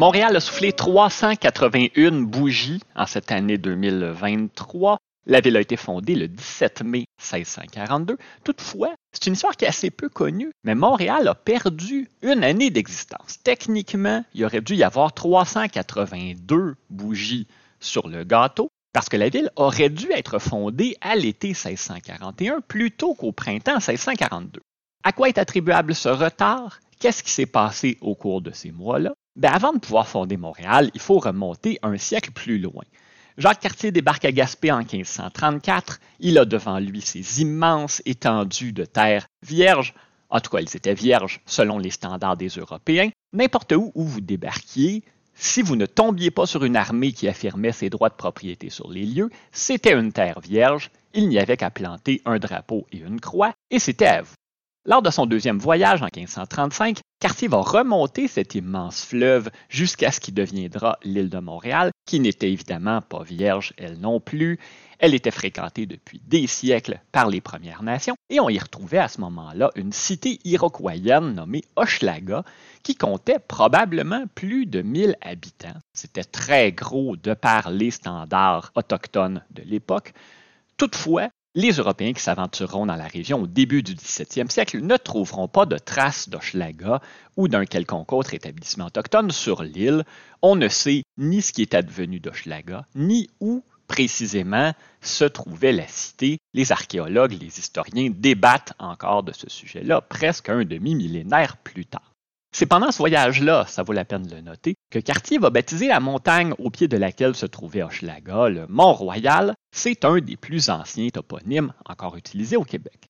Montréal a soufflé 381 bougies en cette année 2023. La ville a été fondée le 17 mai 1642. Toutefois, c'est une histoire qui est assez peu connue, mais Montréal a perdu une année d'existence. Techniquement, il aurait dû y avoir 382 bougies sur le gâteau, parce que la ville aurait dû être fondée à l'été 1641 plutôt qu'au printemps 1642. À quoi est attribuable ce retard? Qu'est-ce qui s'est passé au cours de ces mois-là? Ben, avant de pouvoir fonder Montréal, il faut remonter un siècle plus loin. Jacques Cartier débarque à Gaspé en 1534. Il a devant lui ces immenses étendues de terre vierges. En tout cas, elles étaient vierges selon les standards des Européens. N'importe où où vous débarquiez, si vous ne tombiez pas sur une armée qui affirmait ses droits de propriété sur les lieux, c'était une terre vierge, il n'y avait qu'à planter un drapeau et une croix, et c'était à vous. Lors de son deuxième voyage en 1535, Cartier va remonter cet immense fleuve jusqu'à ce qui deviendra l'île de Montréal, qui n'était évidemment pas vierge elle non plus. Elle était fréquentée depuis des siècles par les Premières Nations et on y retrouvait à ce moment-là une cité iroquoienne nommée Hochelaga qui comptait probablement plus de 1000 habitants. C'était très gros de par les standards autochtones de l'époque. Toutefois, les Européens qui s'aventureront dans la région au début du 17e siècle ne trouveront pas de traces d'Hochelaga ou d'un quelconque autre établissement autochtone sur l'île. On ne sait ni ce qui est advenu d'Hochelaga, ni où précisément se trouvait la cité. Les archéologues, les historiens débattent encore de ce sujet-là presque un demi-millénaire plus tard. C'est pendant ce voyage-là, ça vaut la peine de le noter, que Cartier va baptiser la montagne au pied de laquelle se trouvait Hochelaga, le Mont-Royal. C'est un des plus anciens toponymes encore utilisés au Québec.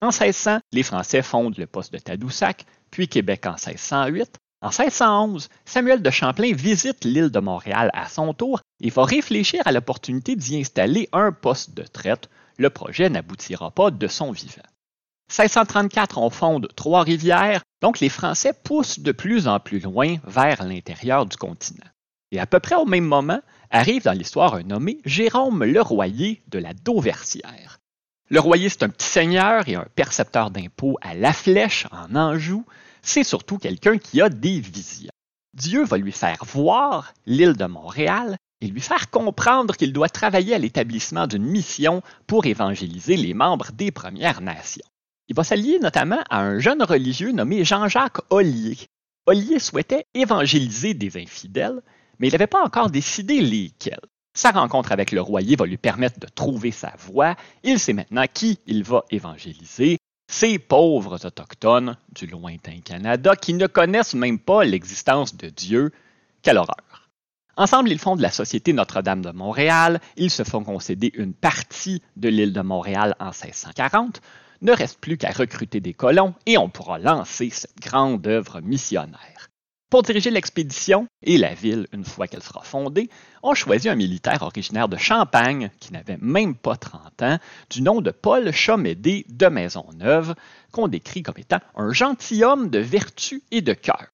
En 1600, les Français fondent le poste de Tadoussac, puis Québec en 1608. En 1611, Samuel de Champlain visite l'île de Montréal à son tour et va réfléchir à l'opportunité d'y installer un poste de traite. Le projet n'aboutira pas de son vivant. 1634, on fonde Trois-Rivières, donc les Français poussent de plus en plus loin vers l'intérieur du continent. Et à peu près au même moment, arrive dans l'histoire un nommé Jérôme Leroyer de la Dauversière. Leroyer, c'est un petit seigneur et un percepteur d'impôts à La Flèche, en Anjou. C'est surtout quelqu'un qui a des visions. Dieu va lui faire voir l'île de Montréal et lui faire comprendre qu'il doit travailler à l'établissement d'une mission pour évangéliser les membres des Premières Nations. Il va s'allier notamment à un jeune religieux nommé Jean-Jacques Ollier. Ollier souhaitait évangéliser des infidèles, mais il n'avait pas encore décidé lesquels. Sa rencontre avec le royer va lui permettre de trouver sa voie. Il sait maintenant qui il va évangéliser. Ces pauvres autochtones du lointain Canada qui ne connaissent même pas l'existence de Dieu. Quelle horreur! Ensemble, ils fondent la Société Notre-Dame de Montréal. Ils se font concéder une partie de l'île de Montréal en 1640 ne reste plus qu'à recruter des colons et on pourra lancer cette grande œuvre missionnaire. Pour diriger l'expédition et la ville une fois qu'elle sera fondée, on choisit un militaire originaire de Champagne, qui n'avait même pas 30 ans, du nom de Paul Chomédé de Maisonneuve, qu'on décrit comme étant un gentilhomme de vertu et de cœur.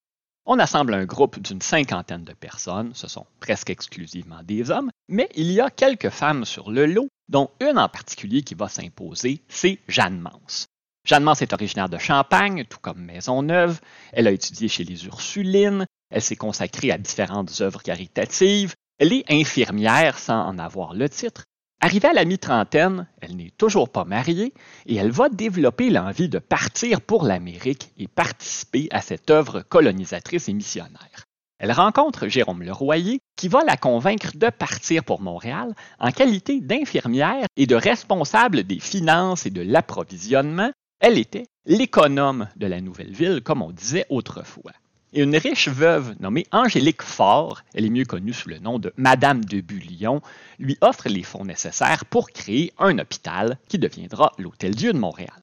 On assemble un groupe d'une cinquantaine de personnes, ce sont presque exclusivement des hommes, mais il y a quelques femmes sur le lot dont une en particulier qui va s'imposer, c'est Jeanne Mance. Jeanne Mance est originaire de Champagne, tout comme Maisonneuve. Elle a étudié chez les Ursulines. Elle s'est consacrée à différentes œuvres caritatives. Elle est infirmière sans en avoir le titre. Arrivée à la mi-trentaine, elle n'est toujours pas mariée et elle va développer l'envie de partir pour l'Amérique et participer à cette œuvre colonisatrice et missionnaire. Elle rencontre Jérôme Leroyer qui va la convaincre de partir pour Montréal en qualité d'infirmière et de responsable des finances et de l'approvisionnement. Elle était l'économe de la nouvelle ville, comme on disait autrefois. Et une riche veuve nommée Angélique Faure, elle est mieux connue sous le nom de Madame de Bullion, lui offre les fonds nécessaires pour créer un hôpital qui deviendra l'Hôtel Dieu de Montréal.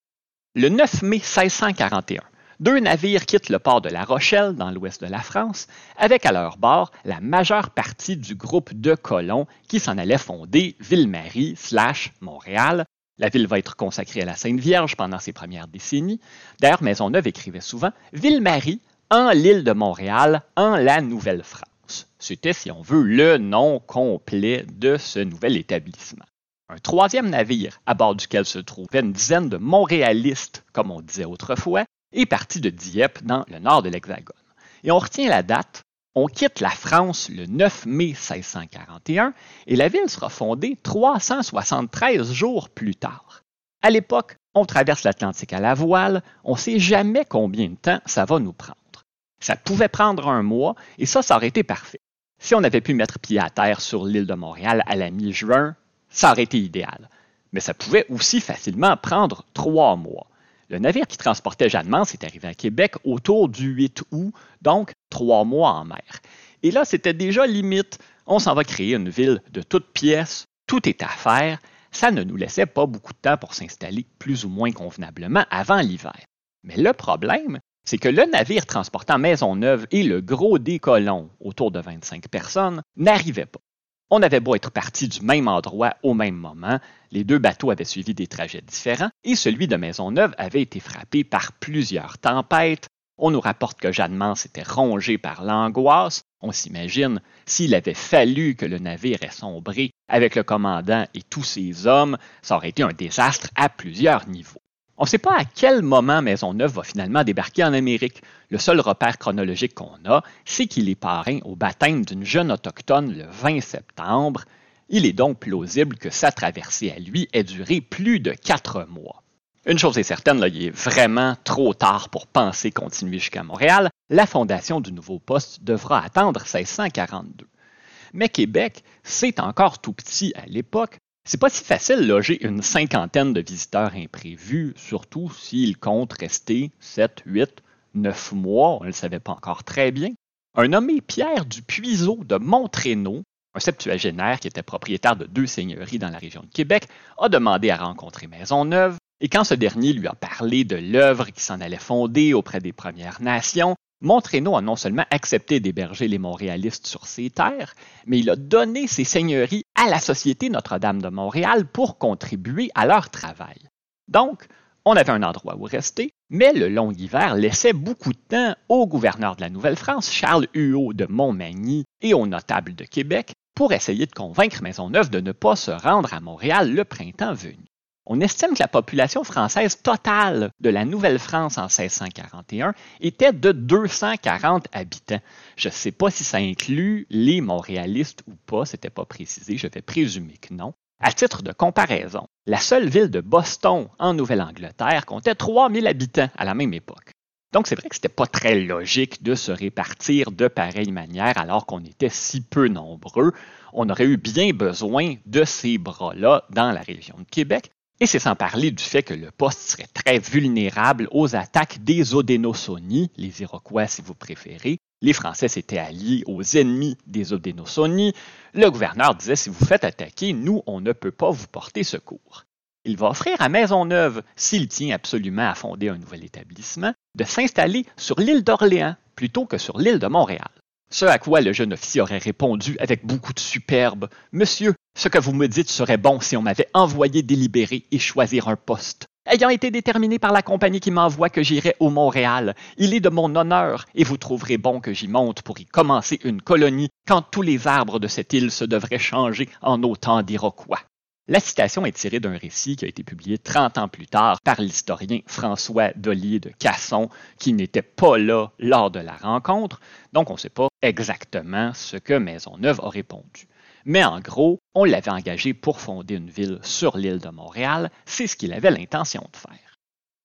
Le 9 mai 1641, deux navires quittent le port de La Rochelle, dans l'ouest de la France, avec à leur bord la majeure partie du groupe de colons qui s'en allait fonder Ville-Marie slash Montréal. La ville va être consacrée à la Sainte Vierge pendant ses premières décennies. D'ailleurs, Maisonneuve écrivait souvent Ville-Marie en l'île de Montréal, en la Nouvelle-France. C'était, si on veut, le nom complet de ce nouvel établissement. Un troisième navire, à bord duquel se trouvaient une dizaine de Montréalistes, comme on disait autrefois, est parti de Dieppe dans le nord de l'Hexagone. Et on retient la date on quitte la France le 9 mai 1641 et la ville sera fondée 373 jours plus tard. À l'époque, on traverse l'Atlantique à la voile, on ne sait jamais combien de temps ça va nous prendre. Ça pouvait prendre un mois et ça, ça aurait été parfait. Si on avait pu mettre pied à terre sur l'île de Montréal à la mi-juin, ça aurait été idéal. Mais ça pouvait aussi facilement prendre trois mois. Le navire qui transportait Jeanne Mance est arrivé à Québec autour du 8 août, donc trois mois en mer. Et là, c'était déjà limite. On s'en va créer une ville de toutes pièces, tout est à faire. Ça ne nous laissait pas beaucoup de temps pour s'installer plus ou moins convenablement avant l'hiver. Mais le problème, c'est que le navire transportant Maisonneuve et le gros des colons, autour de 25 personnes, n'arrivaient pas. On avait beau être partis du même endroit au même moment, les deux bateaux avaient suivi des trajets différents et celui de Maisonneuve avait été frappé par plusieurs tempêtes. On nous rapporte que Jeanne Mance était rongé par l'angoisse. On s'imagine s'il avait fallu que le navire ait sombré avec le commandant et tous ses hommes, ça aurait été un désastre à plusieurs niveaux. On ne sait pas à quel moment Maisonneuve va finalement débarquer en Amérique. Le seul repère chronologique qu'on a, c'est qu'il est parrain au baptême d'une jeune autochtone le 20 septembre. Il est donc plausible que sa traversée à lui ait duré plus de quatre mois. Une chose est certaine, il est vraiment trop tard pour penser continuer jusqu'à Montréal. La fondation du nouveau poste devra attendre 1642. Mais Québec, c'est encore tout petit à l'époque, c'est pas si facile loger une cinquantaine de visiteurs imprévus, surtout s'ils comptent rester 7, 8, 9 mois, on ne le savait pas encore très bien. Un nommé Pierre du Puiseau de Montrénault, un septuagénaire qui était propriétaire de deux seigneuries dans la région de Québec, a demandé à rencontrer Maisonneuve, et quand ce dernier lui a parlé de l'œuvre qui s'en allait fonder auprès des Premières Nations, Montrénault a non seulement accepté d'héberger les Montréalistes sur ses terres, mais il a donné ses seigneuries à la Société Notre-Dame de Montréal pour contribuer à leur travail. Donc, on avait un endroit où rester, mais le long hiver laissait beaucoup de temps au gouverneur de la Nouvelle-France, Charles Huot de Montmagny, et aux notables de Québec pour essayer de convaincre Maisonneuve de ne pas se rendre à Montréal le printemps venu. On estime que la population française totale de la Nouvelle-France en 1641 était de 240 habitants. Je ne sais pas si ça inclut les Montréalistes ou pas, ce n'était pas précisé, je vais présumer que non. À titre de comparaison, la seule ville de Boston en Nouvelle-Angleterre comptait 3000 habitants à la même époque. Donc c'est vrai que ce n'était pas très logique de se répartir de pareille manière alors qu'on était si peu nombreux. On aurait eu bien besoin de ces bras-là dans la région de Québec, et c'est sans parler du fait que le poste serait très vulnérable aux attaques des Odénosoni, les Iroquois si vous préférez. Les Français s'étaient alliés aux ennemis des Odénosoni. Le gouverneur disait si vous faites attaquer, nous, on ne peut pas vous porter secours. Il va offrir à Maisonneuve, s'il tient absolument à fonder un nouvel établissement, de s'installer sur l'île d'Orléans plutôt que sur l'île de Montréal. Ce à quoi le jeune officier aurait répondu avec beaucoup de superbe Monsieur, ce que vous me dites serait bon si on m'avait envoyé délibérer et choisir un poste. Ayant été déterminé par la compagnie qui m'envoie que j'irai au Montréal, il est de mon honneur et vous trouverez bon que j'y monte pour y commencer une colonie quand tous les arbres de cette île se devraient changer en autant d'Iroquois. La citation est tirée d'un récit qui a été publié 30 ans plus tard par l'historien François Dollier de Casson, qui n'était pas là lors de la rencontre, donc on ne sait pas exactement ce que Maisonneuve a répondu. Mais en gros, on l'avait engagé pour fonder une ville sur l'île de Montréal, c'est ce qu'il avait l'intention de faire.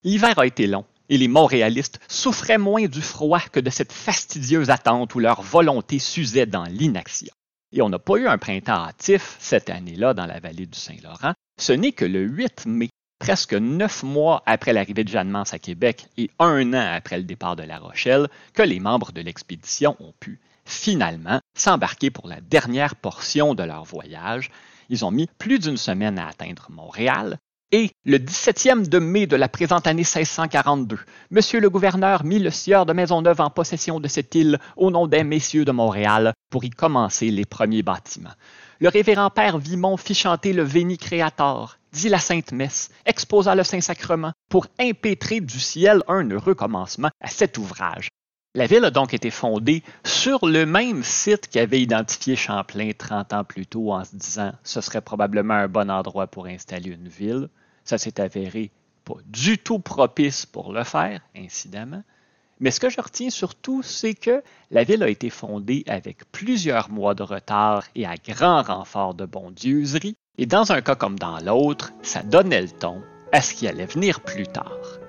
L'hiver a été long, et les Montréalistes souffraient moins du froid que de cette fastidieuse attente où leur volonté s'usait dans l'inaction. Et on n'a pas eu un printemps hâtif cette année-là dans la vallée du Saint-Laurent. Ce n'est que le 8 mai, presque neuf mois après l'arrivée de Jeanne Mance à Québec et un an après le départ de La Rochelle, que les membres de l'expédition ont pu finalement s'embarquer pour la dernière portion de leur voyage. Ils ont mis plus d'une semaine à atteindre Montréal, et le 17e de mai de la présente année 1642, Monsieur le gouverneur mit le sieur de Maisonneuve en possession de cette île au nom des messieurs de Montréal pour y commencer les premiers bâtiments. Le révérend père Vimont fit chanter le Veni Creator, dit la Sainte Messe, exposa le Saint-Sacrement pour impétrer du ciel un heureux commencement à cet ouvrage. La ville a donc été fondée sur le même site qu'avait identifié Champlain 30 ans plus tôt en se disant ce serait probablement un bon endroit pour installer une ville. Ça s'est avéré pas du tout propice pour le faire, incidemment. Mais ce que je retiens surtout, c'est que la ville a été fondée avec plusieurs mois de retard et à grand renfort de bondieuserie, et dans un cas comme dans l'autre, ça donnait le ton à ce qui allait venir plus tard.